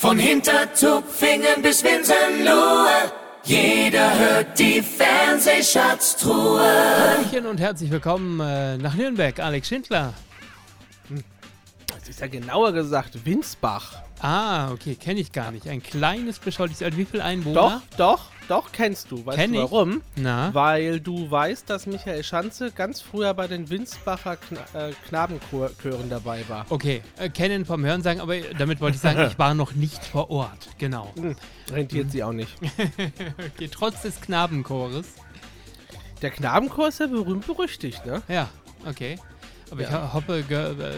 Von Hintertupfingen bis Winsenlohe, jeder hört die Fernsehschatztruhe. Hallöchen und herzlich willkommen äh, nach Nürnberg, Alex Schindler. Das ist ja genauer gesagt Winsbach. Ah, okay, kenne ich gar nicht. Ein kleines, beschauliches. Wie viele Einwohner? Doch, doch, doch, kennst du. Weißt Kenn du ich. warum? Na? Weil du weißt, dass Michael Schanze ganz früher bei den Winsbacher Kna äh, Knabenchören dabei war. Okay, äh, kennen vom Hörensagen, aber damit wollte ich sagen, ich war noch nicht vor Ort. Genau. Hm, rentiert sie auch nicht. Okay, trotz des Knabenchores. Der Knabenchor ist ja berühmt berüchtigt, ne? Ja, okay. Aber ich Ja. ho- hoffe, ge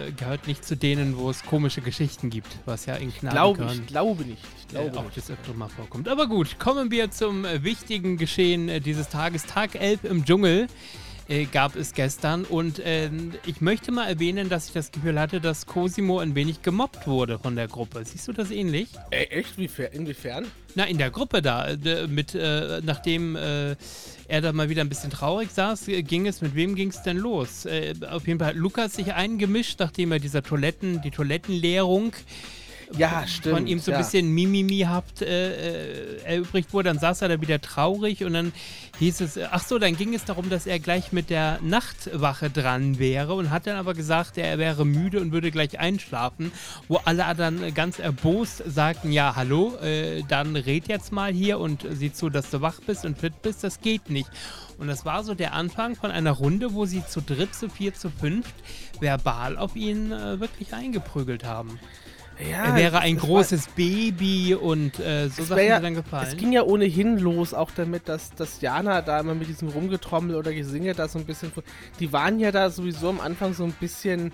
äh, gehört nicht zu denen, wo es komische Geschichten gibt, was ja in Glaube Knabenchören ich, glaube nicht. Ich äh, glaube auch nicht. des Öfteren mal vorkommt. Aber gut, kommen wir zum äh, wichtigen Geschehen äh, dieses Tages. Tag 11 im Dschungel äh, gab es gestern und ähm, ich möchte mal erwähnen, dass ich das Gefühl hatte, dass Cosimo ein wenig gemobbt wurde von der Gruppe. Siehst du das ähnlich? Ey, echt? Wie, inwiefern? Na, in der Gruppe da, äh, mit, äh, nachdem äh, er da mal wieder ein bisschen traurig saß, äh, ging es, mit wem ging es denn los? Äh, auf jeden Fall hat Lukas sich eingemischt, nachdem er dieser Toiletten, die Toilettenleerung Ja, stimmt. von ihm so ein ja. bisschen Mimimi habt äh, äh, erübrigt wurde, dann saß er da wieder traurig und dann hieß es, äh, ach so, dann ging es darum, dass er gleich mit der Nachtwache dran wäre und hat dann aber gesagt, er wäre müde und würde gleich einschlafen, wo alle dann ganz erbost sagten, ja, hallo, äh, dann red jetzt mal hier und sieh zu, dass du wach bist und fit bist, das geht nicht. Und das war so der Anfang von einer Runde, wo sie zu dritt, zu vier, zu fünft verbal auf ihn äh, wirklich eingeprügelt haben. Ja, Er wäre ein es war- großes Baby und äh, so Sachen ja- dann gefallen. Es ging ja ohnehin los, auch damit, dass, dass Jana da immer mit diesem Rumgetrommel oder Gesinge da so ein bisschen. Die waren ja da sowieso am Anfang so ein bisschen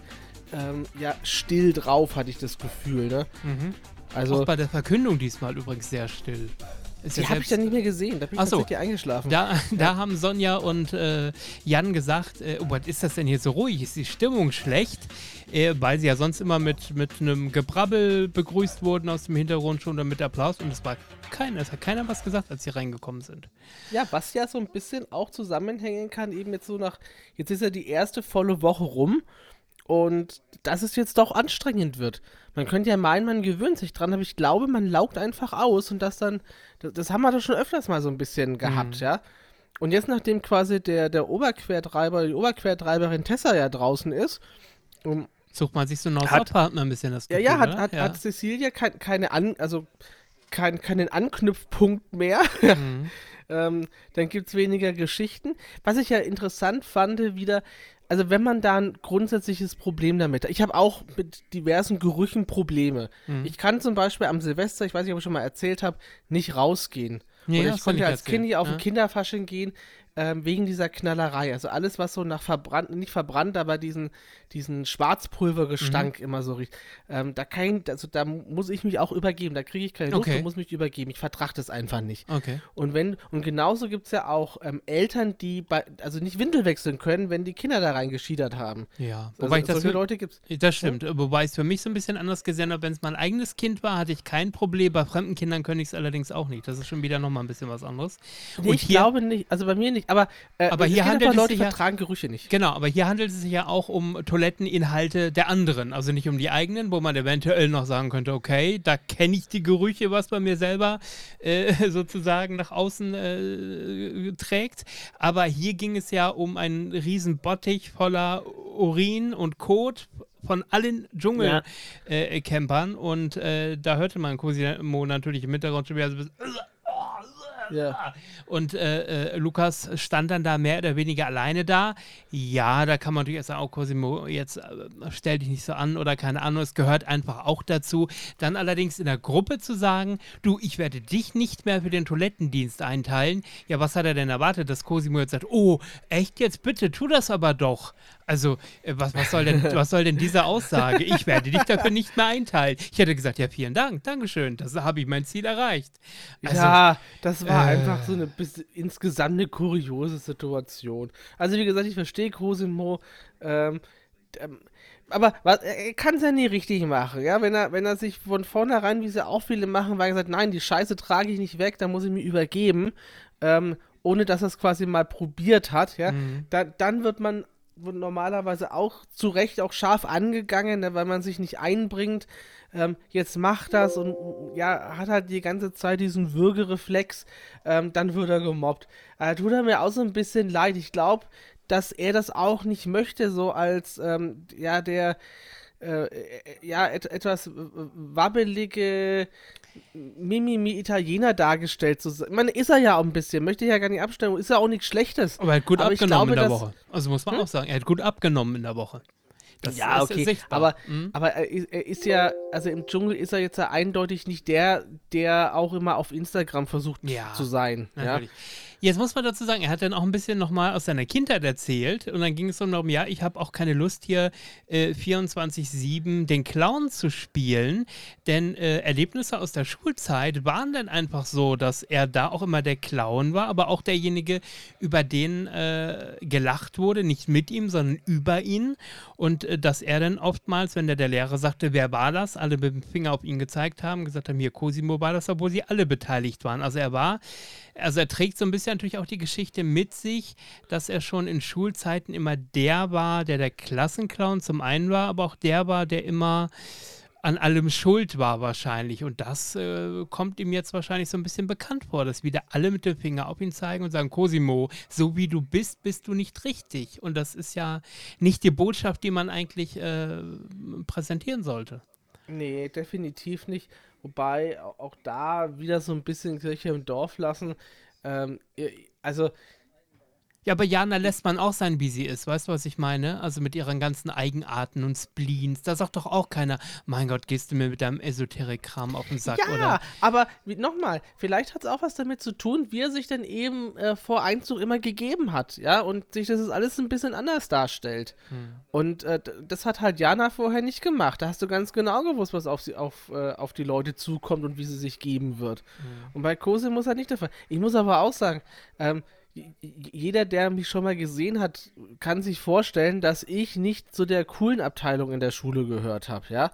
ähm, ja, still drauf, hatte ich das Gefühl, ne? mhm. Also, Auch bei der Verkündung diesmal übrigens sehr still. Ist die ja habe ich ja nicht mehr gesehen, da bin ich Ach so. tatsächlich eingeschlafen. Da, da haben Sonja und äh, Jan gesagt, äh, oh, was ist das denn hier so ruhig? Ist die Stimmung schlecht? Äh, weil sie ja sonst immer mit, mit einem Gebrabbel begrüßt wurden aus dem Hintergrund schon oder mit Applaus und es war keiner, es hat keiner was gesagt, als sie reingekommen sind. Ja, was ja so ein bisschen auch zusammenhängen kann, eben jetzt so nach, jetzt ist ja die erste volle Woche rum und dass es jetzt doch anstrengend wird. Man könnte ja meinen, man gewöhnt sich dran, aber ich glaube, man laugt einfach aus und das dann, das, das haben wir doch schon öfters mal so ein bisschen gehabt, Mhm. ja. Und jetzt, nachdem quasi der, der Oberquertreiber, die Oberquertreiberin Tessa ja draußen ist, um, Sucht man sich so einen Hat- Partner ein bisschen das ja, Gefühl, ja, hat, oder? hat, ja. hat Cecilia kein, keine An, also kein, keinen Anknüpfpunkt mehr. Mhm. Ähm, dann gibt es weniger Geschichten. Was ich ja interessant fand, wieder, also wenn man da ein grundsätzliches Problem damit hat. Ich habe auch mit diversen Gerüchen Probleme. Mhm. Ich kann zum Beispiel am Silvester, ich weiß nicht, ob ich schon mal erzählt habe, nicht rausgehen. Nee, Oder ich konnte als. Kind nicht auf Ja. ein Kinderfasching gehen, ähm, wegen dieser Knallerei. Also alles, was so nach verbrannt, nicht verbrannt, aber diesen, diesen Schwarzpulvergestank Mhm. immer so riecht. Ähm, da kann, also da muss ich mich auch übergeben. Da kriege ich keine Luft Okay. und muss mich übergeben. Ich vertrage das einfach nicht. Okay. Und wenn, und genauso gibt es ja auch ähm, Eltern, die bei, also nicht Windel wechseln können, wenn die Kinder da reingeschiedert haben. Ja. Also, Wobei ich das solche für, Leute gibt's. Das stimmt, wobei es für mich so ein bisschen anders gesehen hat. Wenn es mein eigenes Kind war, hatte ich kein Problem. Bei fremden Kindern könnte ich es allerdings auch nicht. Das ist schon wieder nochmal ein bisschen was anderes. Nee, ich glaube nicht, also bei mir nicht, aber, äh, Aber hier handelt es sich ja- vertragen Gerüche nicht. Genau, aber hier handelt es sich ja auch um Toiletteninhalte der anderen. Also nicht um die eigenen, wo man eventuell noch sagen könnte, okay, da kenne ich die Gerüche, was bei mir selber äh, sozusagen nach außen äh, trägt. Aber hier ging es ja um einen riesen Bottich voller Urin und Kot von allen Dschungelcampern äh, Campern. und äh, da hörte man Cosimo natürlich im Hintergrund schon wieder so ein bisschen Ja. und äh, äh, Lukas stand dann da mehr oder weniger alleine da. Ja, da kann man natürlich sagen, oh Cosimo, jetzt äh, stell dich nicht so an oder keine Ahnung, es gehört einfach auch dazu. Dann allerdings in der Gruppe zu sagen, du, ich werde dich nicht mehr für den Toilettendienst einteilen. Ja, was hat er denn erwartet, dass Cosimo jetzt sagt, oh, echt jetzt, bitte, tu das aber doch. Also, äh, was, was, soll denn, was soll denn diese Aussage? Ich werde dich dafür nicht mehr einteilen. Ich hätte gesagt, ja, vielen Dank, Dankeschön, das habe ich mein Ziel erreicht. Also, ja, das war äh, einfach so eine bis, insgesamt eine kuriose Situation. Also wie gesagt, ich verstehe Cosimo, ähm, ähm, aber was, er kann es ja nie richtig machen, ja, wenn er, wenn er sich von vornherein, wie sie auch viele machen, weil er gesagt, nein, die Scheiße trage ich nicht weg, da muss ich mir übergeben, ähm, ohne dass er es quasi mal probiert hat, ja, Mhm. dann, dann wird man wurde normalerweise auch zu Recht auch scharf angegangen, ne, weil man sich nicht einbringt. Ähm, jetzt macht das und ja, hat halt die ganze Zeit diesen Würgereflex, ähm, dann wird er gemobbt. Äh, tut er mir auch so ein bisschen leid. Ich glaube, dass er das auch nicht möchte, so als ähm, ja der äh, äh ja et etwas wabbelige Mimimi Italiener dargestellt zu sein. Man ist er ja auch ein bisschen, möchte ich ja gar nicht abstellen, ist ja auch nichts Schlechtes. Aber er hat gut Aber abgenommen glaube, in der Woche. Also muss man hm? auch sagen, er hat gut abgenommen in der Woche. Das ja, okay. Aber, mhm. aber er, er, ist ja, also im Dschungel ist er jetzt ja eindeutig nicht der, der auch immer auf Instagram versucht ja, zu sein. Natürlich. Ja? Jetzt muss man dazu sagen, er hat dann auch ein bisschen nochmal aus seiner Kindheit erzählt und dann ging es um darum, ja, ich habe auch keine Lust hier äh, 24-7 den Clown zu spielen, denn äh, Erlebnisse aus der Schulzeit waren dann einfach so, dass er da auch immer der Clown war, aber auch derjenige, über den äh, gelacht wurde, nicht mit ihm, sondern über ihn und äh, dass er dann oftmals, wenn der, der Lehrer sagte, wer war das, alle mit dem Finger auf ihn gezeigt haben, gesagt haben, hier Cosimo war das, obwohl sie alle beteiligt waren. Also er war also er trägt so ein bisschen natürlich auch die Geschichte mit sich, dass er schon in Schulzeiten immer der war, der der Klassenclown zum einen war, aber auch der war, der immer an allem schuld war wahrscheinlich. Und das äh, kommt ihm jetzt wahrscheinlich so ein bisschen bekannt vor, dass wieder alle mit dem Finger auf ihn zeigen und sagen, Cosimo, so wie du bist, bist du nicht richtig. Und das ist ja nicht die Botschaft, die man eigentlich äh, präsentieren sollte. Nee, definitiv nicht. Wobei auch da wieder so ein bisschen Kirche im Dorf lassen. Ähm, also ja, aber Jana lässt man auch sein, wie sie ist. Weißt du, was ich meine? Also mit ihren ganzen Eigenarten und Spleens. Da sagt doch auch keiner, mein Gott, gehst du mir mit deinem Esoterik-Kram auf den Sack, ja, oder? Ja, aber nochmal, vielleicht hat es auch was damit zu tun, wie er sich denn eben äh, vor Einzug immer gegeben hat, ja, und sich das alles ein bisschen anders darstellt. Hm. Und äh, das hat halt Jana vorher nicht gemacht. Da hast du ganz genau gewusst, was auf, sie, auf, äh, auf die Leute zukommt und wie sie sich geben wird. Hm. Und bei Kose muss er nicht davon. Ich muss aber auch sagen, ähm, jeder, der mich schon mal gesehen hat, kann sich vorstellen, dass ich nicht zu der coolen Abteilung in der Schule gehört habe, ja.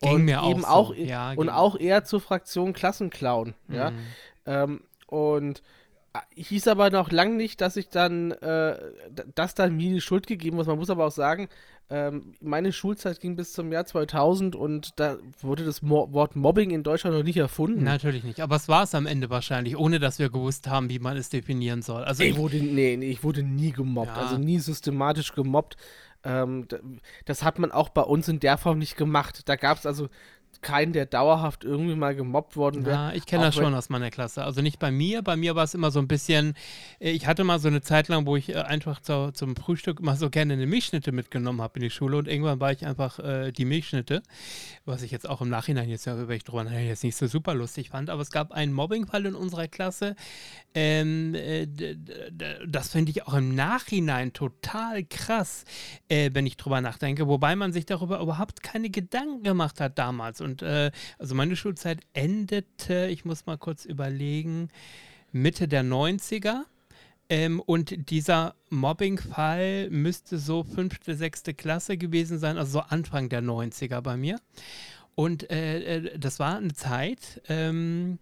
Und mir eben auch, so. ja, und auch eher zur Fraktion Klassenclown, mhm. ja. Ähm, und hieß aber noch lang nicht, dass ich dann, äh, das dann mir die Schuld gegeben muss. Man muss aber auch sagen, ähm, meine Schulzeit ging bis zum Jahr 2000 und da wurde das Mo Wort Mobbing in Deutschland noch nicht erfunden. Natürlich nicht, aber es war es am Ende wahrscheinlich, ohne dass wir gewusst haben, wie man es definieren soll. Also ich, ich wurde, nee, nee, ich wurde nie gemobbt, ja. also nie systematisch gemobbt. Ähm, das hat man auch bei uns in der Form nicht gemacht. Da gab es also keinen, der dauerhaft irgendwie mal gemobbt worden wäre. Ja, ich kenne das schon aus meiner Klasse. Also nicht bei mir. Bei mir war es immer so ein bisschen, äh, ich hatte mal so eine Zeit lang, wo ich äh, einfach zu, zum Frühstück immer so gerne eine Milchschnitte mitgenommen habe in die Schule und irgendwann war ich einfach äh, die Milchschnitte, was ich jetzt auch im Nachhinein jetzt, wenn ich drüber nachdenke, jetzt nicht so super lustig fand. Aber es gab einen Mobbingfall in unserer Klasse. Ähm, äh, das finde ich auch im Nachhinein total krass, äh, wenn ich drüber nachdenke. Wobei man sich darüber überhaupt keine Gedanken gemacht hat damals. Und äh, also meine Schulzeit endete, ich muss mal kurz überlegen, Mitte der 90er. Ähm, und dieser Mobbing-Fall müsste so fünfte, sechste Klasse gewesen sein, also so Anfang der 90er bei mir. Und äh, äh, das war eine Zeit, ähm,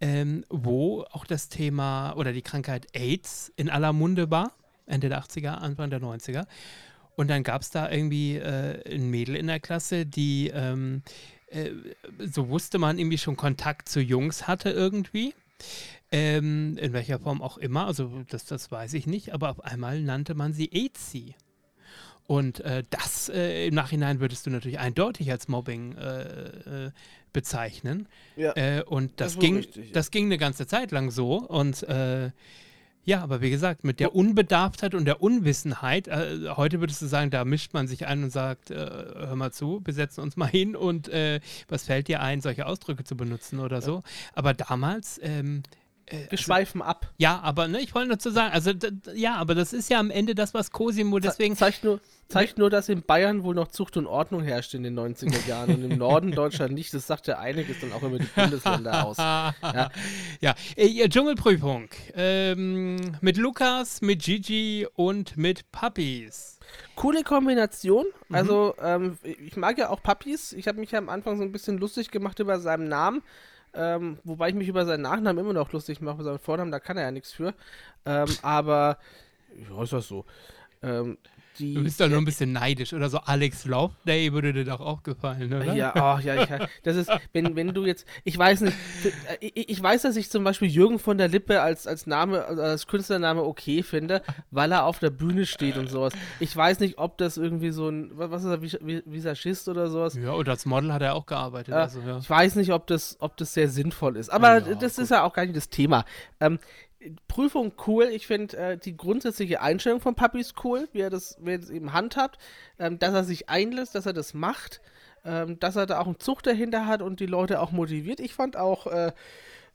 ähm, wo auch das Thema oder die Krankheit AIDS in aller Munde war, Ende der 80er, Anfang der 90er. Und dann gab es da irgendwie äh, ein Mädel in der Klasse, die ähm, äh, so wusste man irgendwie schon Kontakt zu Jungs hatte irgendwie. Ähm, in welcher Form auch immer, also das, das weiß ich nicht, aber auf einmal nannte man sie AIDS. Und äh, das äh, im Nachhinein würdest du natürlich eindeutig als Mobbing äh, äh bezeichnen. Ja, äh, und das, das ging, richtig, ja. das ging eine ganze Zeit lang so. Und äh, ja, aber wie gesagt, mit der Unbedarftheit und der Unwissenheit, äh, heute würdest du sagen, da mischt man sich ein und sagt, äh, hör mal zu, wir setzen uns mal hin und äh, was fällt dir ein, solche Ausdrücke zu benutzen oder so. Aber damals, ähm, äh, wir also, schweifen ab. Ja, aber ne, ich wollte nur zu sagen, also ja, aber das ist ja am Ende das, was Cosimo deswegen. Zeigt nur, zeigt nur, dass in Bayern wohl noch Zucht und Ordnung herrscht in den 90er Jahren und im Norden Deutschland nicht. Das sagt ja einiges dann auch über die Bundesländer aus. Ja, ja. Äh, Dschungelprüfung. Ähm, mit Lukas, mit Gigi und mit Puppies. Coole Kombination. Mhm. Also, ähm, ich mag ja auch Puppies. Ich habe mich ja am Anfang so ein bisschen lustig gemacht über seinen Namen. Ähm, wobei ich mich über seinen Nachnamen immer noch lustig mache, seinen Vornamen, da kann er ja nichts für. Ähm, aber, ja, ist das so. Ähm, die. Du bist doch nur ein bisschen neidisch oder so. Alex Loveday würde dir doch auch gefallen, oder? Ja, oh, ja, ich, das ist, wenn, wenn du jetzt, ich weiß nicht, ich, ich weiß, dass ich zum Beispiel Jürgen von der Lippe als, als Name, als Künstlername okay finde, weil er auf der Bühne steht und sowas. Ich weiß nicht, ob das irgendwie so ein, was ist er, Visagist oder sowas? Ja, oder als Model hat er auch gearbeitet. Äh, also, ja. Ich weiß nicht, ob das, ob das sehr sinnvoll ist, aber ja, das gut. ist ja auch gar nicht das Thema. Ähm, Prüfung cool. Ich finde äh, die grundsätzliche Einstellung von Papi ist cool, wie er das, wie er das eben handhabt, ähm, dass er sich einlässt, dass er das macht, ähm, dass er da auch einen Zug dahinter hat und die Leute auch motiviert. Ich fand auch äh,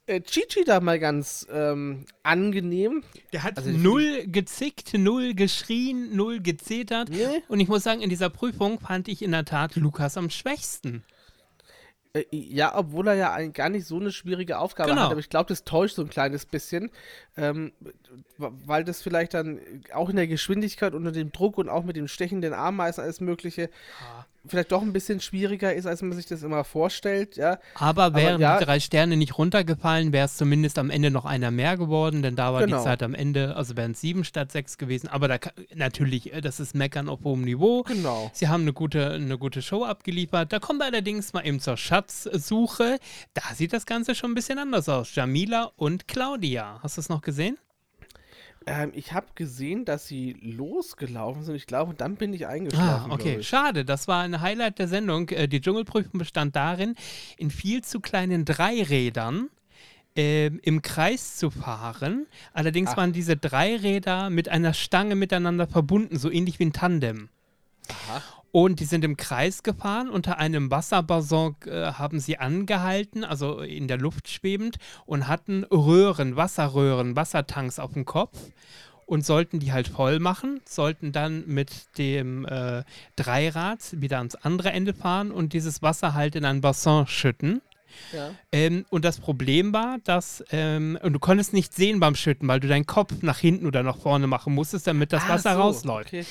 äh, Chichi da mal ganz ähm, angenehm. Der hat also, null gezickt, null geschrien, null gezetert. Nee. Und ich muss sagen, in dieser Prüfung fand ich in der Tat Lukas am schwächsten. Äh, ja, obwohl er ja ein, gar nicht so eine schwierige Aufgabe genau. hat, aber ich glaube, das täuscht so ein kleines bisschen, ähm, weil das vielleicht dann auch in der Geschwindigkeit unter dem Druck und auch mit dem stechenden Ameisen alles Mögliche ah vielleicht doch ein bisschen schwieriger ist, als man sich das immer vorstellt, ja. Aber wären ja, die drei Sterne nicht runtergefallen, wäre es zumindest am Ende noch einer mehr geworden, denn da war genau. die Zeit am Ende, also wären es sieben statt sechs gewesen. Aber da natürlich, äh, das ist Meckern auf hohem Niveau. Genau. Sie haben eine gute, eine gute Show abgeliefert. Da kommen wir allerdings mal eben zur Schatzsuche. Da sieht das Ganze schon ein bisschen anders aus. Jamila und Claudia. Hast du es noch gesehen? Ähm, ich habe gesehen, dass sie losgelaufen sind. Ich glaube, dann bin ich eingeschlafen. Ah, okay, schade. Das war ein Highlight der Sendung. Äh, die Dschungelprüfung bestand darin, in viel zu kleinen Dreirädern äh, im Kreis zu fahren. Allerdings Ach. waren diese Dreiräder mit einer Stange miteinander verbunden, so ähnlich wie ein Tandem. Aha. Und die sind im Kreis gefahren. Unter einem Wasserbasson äh, haben sie angehalten, also in der Luft schwebend, und hatten Röhren, Wasserröhren, Wassertanks auf dem Kopf und sollten die halt voll machen, sollten dann mit dem äh, Dreirad wieder ans andere Ende fahren und dieses Wasser halt in ein Bassin schütten. Ja. Ähm, und das Problem war, dass ähm, und du konntest nicht sehen beim Schütten, weil du deinen Kopf nach hinten oder nach vorne machen musstest, damit das ah, Wasser so, rausläuft. Okay.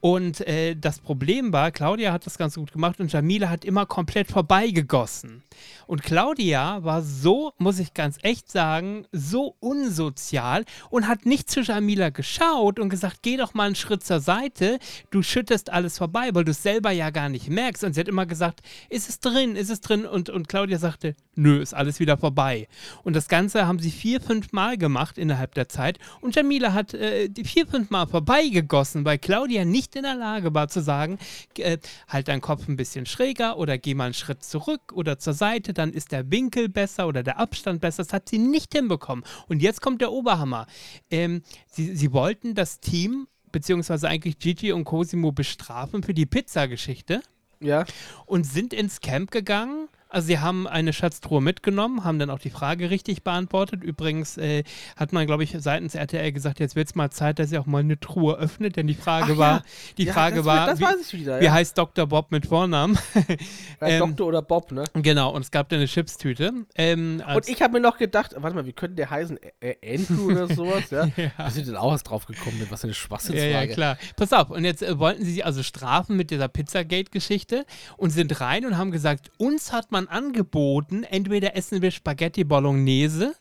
Und äh, das Problem war, Claudia hat das ganz gut gemacht und Jamila hat immer komplett vorbeigegossen. Und Claudia war so, muss ich ganz echt sagen, so unsozial und hat nicht zu Jamila geschaut und gesagt, geh doch mal einen Schritt zur Seite, du schüttest alles vorbei, weil du es selber ja gar nicht merkst. Und sie hat immer gesagt, ist es drin, ist es drin? Und, und Claudia sagte, nö, ist alles wieder vorbei. Und das Ganze haben sie vier, fünf Mal gemacht innerhalb der Zeit. Und Jamila hat äh, vier, fünf Mal vorbeigegossen, weil Claudia nicht in der Lage war zu sagen, äh, halt deinen Kopf ein bisschen schräger oder geh mal einen Schritt zurück oder zur Seite, dann ist der Winkel besser oder der Abstand besser. Das hat sie nicht hinbekommen. Und jetzt kommt der Oberhammer. Ähm, sie, sie wollten das Team, beziehungsweise eigentlich Gigi und Cosimo bestrafen für die Pizza-Geschichte. Ja. Und sind ins Camp gegangen also sie haben eine Schatztruhe mitgenommen, haben dann auch die Frage richtig beantwortet. Übrigens äh, hat man, glaube ich, seitens RTL gesagt, jetzt wird es mal Zeit, dass sie auch mal eine Truhe öffnet, denn die Frage Ach, war, ja. die ja, Frage das, war, das wie, wieder, ja. wie, heißt Dr. Bob mit Vornamen? ähm, Doktor oder Bob, ne? Genau, und es gab dann eine Chipstüte. Ähm, und ich habe mir noch gedacht, warte mal, wie könnte der heißen? Ä Andrew oder sowas, ja? ja. Sind denn auch was drauf gekommen, was eine Schwachsinnsfrage. Ja, ja, klar. Pass auf, und jetzt äh, wollten sie sich also strafen mit dieser Pizzagate-Geschichte und sind rein und haben gesagt, uns hat man man angeboten, entweder essen wir Spaghetti Bolognese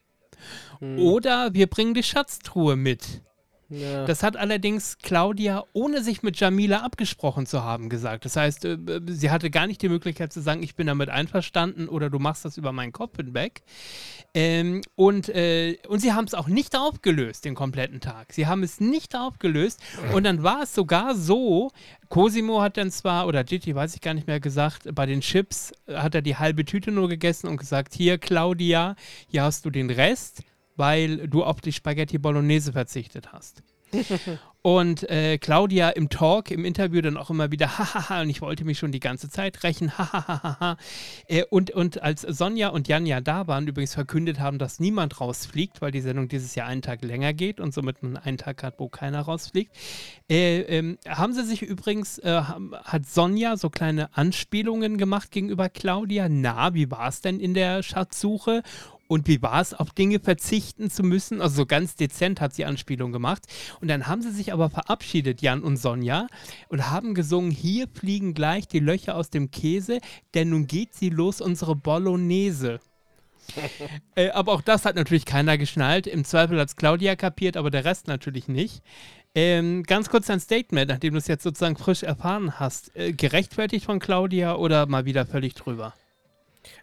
hm. oder wir bringen die Schatztruhe mit. Ja. Das hat allerdings Claudia, ohne sich mit Jamila abgesprochen zu haben, gesagt. Das heißt, äh, sie hatte gar nicht die Möglichkeit zu sagen, ich bin damit einverstanden oder du machst das über meinen Kopf hinweg. Ähm, und, äh, und sie haben es auch nicht aufgelöst, den kompletten Tag. Sie haben es nicht aufgelöst. Und dann war es sogar so, Cosimo hat dann zwar, oder Gigi, weiß ich gar nicht mehr gesagt, bei den Chips hat er die halbe Tüte nur gegessen und gesagt, hier Claudia, hier hast du den Rest weil du auf die Spaghetti Bolognese verzichtet hast. und äh, Claudia im Talk, im Interview dann auch immer wieder, hahaha, und ich wollte mich schon die ganze Zeit rächen, hahaha. Äh, und, und als Sonja und Janja da waren, übrigens verkündet haben, dass niemand rausfliegt, weil die Sendung dieses Jahr einen Tag länger geht und somit man einen Tag hat, wo keiner rausfliegt, äh, ähm, haben sie sich übrigens, äh, hat Sonja so kleine Anspielungen gemacht gegenüber Claudia. Na, wie war es denn in der Schatzsuche? Und wie war es, auf Dinge verzichten zu müssen? Also so ganz dezent hat sie Anspielung gemacht. Und dann haben sie sich aber verabschiedet, Jan und Sonja, und haben gesungen, hier fliegen gleich die Löcher aus dem Käse, denn nun geht sie los, unsere Bolognese. äh, aber auch das hat natürlich keiner geschnallt. Im Zweifel hat es Claudia kapiert, aber der Rest natürlich nicht. Ähm, ganz kurz ein Statement, nachdem du es jetzt sozusagen frisch erfahren hast. Äh, gerechtfertigt von Claudia oder mal wieder völlig drüber?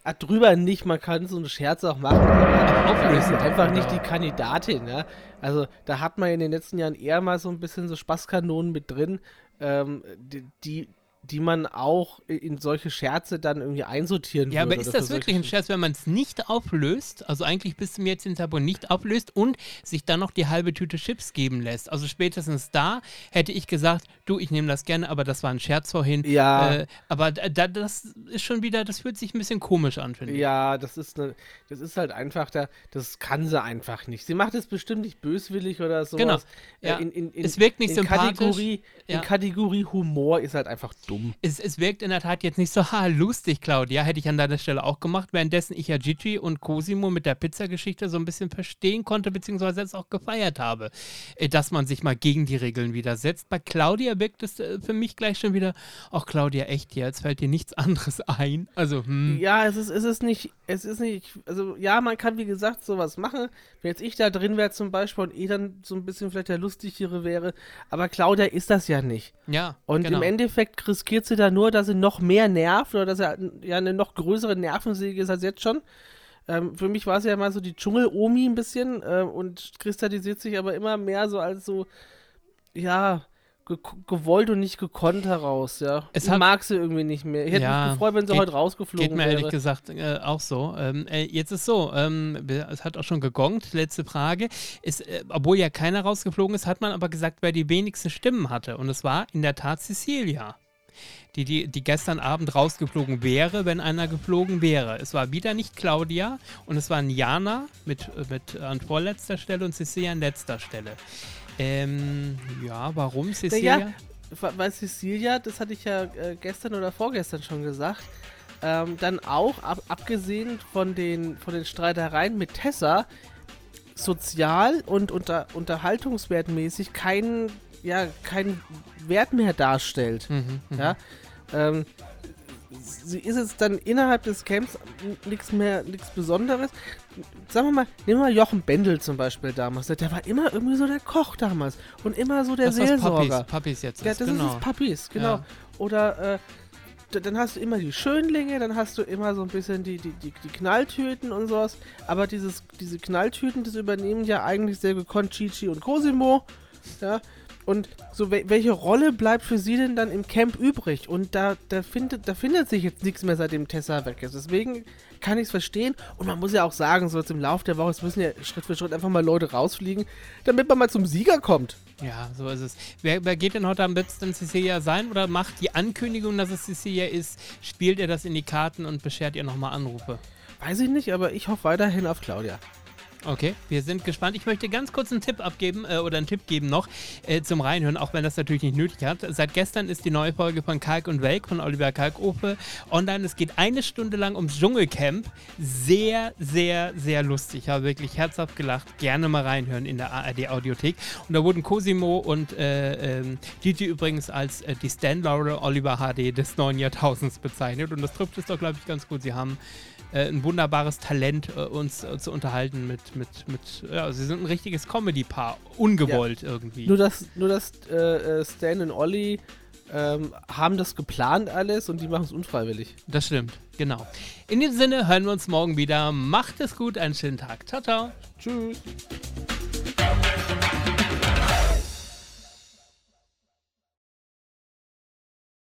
Ach, drüber nicht, man kann so einen Scherz auch machen, aber auflösen. Einfach nicht die Kandidatin, ja. Also da hat man in den letzten Jahren eher mal so ein bisschen so Spaßkanonen mit drin, ähm, die, die die man auch in solche Scherze dann irgendwie einsortieren ja, würde. Ja, aber ist das wirklich ein Scherz, wenn man es nicht auflöst, also eigentlich bis zum jetzigen Zeitpunkt nicht auflöst und sich dann noch die halbe Tüte Chips geben lässt? Also spätestens da hätte ich gesagt, du, ich nehme das gerne, aber das war ein Scherz vorhin. Ja. Äh, aber da, das ist schon wieder, das fühlt sich ein bisschen komisch an, finde ich. Ja, das ist, eine, das ist halt einfach, da, das kann sie einfach nicht. Sie macht es bestimmt nicht böswillig oder sowas. Genau. Äh, ja. In, in, in, es wirkt nicht in sympathisch. Kategorie, ja. In Kategorie Humor ist halt einfach dumm. Es, es wirkt in der Tat jetzt nicht so, ha, lustig, Claudia, hätte ich an deiner Stelle auch gemacht, währenddessen ich ja Gigi und Cosimo mit der Pizzageschichte so ein bisschen verstehen konnte, beziehungsweise jetzt auch gefeiert habe, äh, dass man sich mal gegen die Regeln widersetzt. Bei Claudia wirkt es äh, für mich gleich schon wieder, ach Claudia, echt jetzt fällt dir nichts anderes ein. Also, hm. Ja, es ist, es ist nicht, es ist nicht, also ja, man kann wie gesagt sowas machen. Wenn jetzt ich da drin wäre zum Beispiel und eh dann so ein bisschen vielleicht der lustigere wäre, aber Claudia ist das ja nicht. Ja. Und genau. im Endeffekt riskiert sie da nur, dass sie noch mehr nervt oder dass er ja eine noch größere Nervensäge ist als jetzt schon. Ähm, für mich war sie ja mal so die Dschungel-Omi ein bisschen äh, und kristallisiert sich aber immer mehr so als so, ja, ge gewollt und nicht gekonnt heraus, ja. Es ich mag sie irgendwie nicht mehr. Ich hätte ja, mich gefreut, wenn sie geht, heute rausgeflogen wäre. Geht mir wäre. ehrlich gesagt äh, auch so. Ähm, äh, jetzt ist so, ähm, es hat auch schon gegongt, letzte Frage. Ist, äh, obwohl ja keiner rausgeflogen ist, hat man aber gesagt, wer die wenigsten Stimmen hatte. Und es war in der Tat Cecilia. Die, die, die gestern Abend rausgeflogen wäre, wenn einer geflogen wäre. Es war wieder nicht Claudia und es waren Jana mit, mit an vorletzter Stelle und Cecilia an letzter Stelle. Ähm, ja, warum Cecilia? Ja, weil Cecilia, das hatte ich ja äh, gestern oder vorgestern schon gesagt, ähm, dann auch, ab, abgesehen von den, von den Streitereien mit Tessa, sozial und unter, unterhaltungswertmäßig keinen ja, keinen Wert mehr darstellt. Mhm, ja, ähm, sie ist jetzt dann innerhalb des Camps nichts mehr, nichts Besonderes. Sagen wir mal, nehmen wir mal Jochen Bendel zum Beispiel damals. Der war immer irgendwie so der Koch damals und immer so der das Seelsorger. Papis, Papis jetzt ja, ist, das genau. ist Papis, genau. Ja. Oder äh, dann hast du immer die Schönlinge, dann hast du immer so ein bisschen die, die, die, die Knalltüten und sowas. Aber dieses, diese Knalltüten, das übernehmen ja eigentlich sehr gekonnt Chichi und Cosimo. Ja, und so, welche Rolle bleibt für sie denn dann im Camp übrig? Und da, da, findet, da findet sich jetzt nichts mehr, seitdem Tessa weg ist. Deswegen kann ich es verstehen. Und man muss ja auch sagen, so jetzt im Laufe der Woche, es müssen ja Schritt für Schritt einfach mal Leute rausfliegen, damit man mal zum Sieger kommt. Ja, so ist es. Wer, wer geht denn heute am besten Cecilia sein oder macht die Ankündigung, dass es Cecilia ist, spielt ihr das in die Karten und beschert ihr nochmal Anrufe? Weiß ich nicht, aber ich hoffe weiterhin auf Claudia. Okay, wir sind gespannt. Ich möchte ganz kurz einen Tipp abgeben äh, oder einen Tipp geben noch äh, zum Reinhören, auch wenn das natürlich nicht nötig hat. Seit gestern ist die neue Folge von Kalk und Welk von Oliver Kalkofe online. Es geht eine Stunde lang ums Dschungelcamp. Sehr, sehr, sehr lustig. Ich habe wirklich herzhaft gelacht. Gerne mal reinhören in der ARD Audiothek. Und da wurden Cosimo und äh, ähm, Gigi übrigens als äh, die Stan Laurel Oliver HD des neuen Jahrtausends bezeichnet. Und das trifft es doch, glaube ich, ganz gut. Sie haben äh, ein wunderbares Talent, äh, uns äh, zu unterhalten mit, mit, mit, ja, sie sind ein richtiges Comedy-Paar, ungewollt ja. irgendwie. Nur dass, nur dass äh, Stan und Olli ähm, haben das geplant alles und die machen es unfreiwillig. Das stimmt, genau. In diesem Sinne hören wir uns morgen wieder. Macht es gut, einen schönen Tag. Ciao, ciao. Tschüss.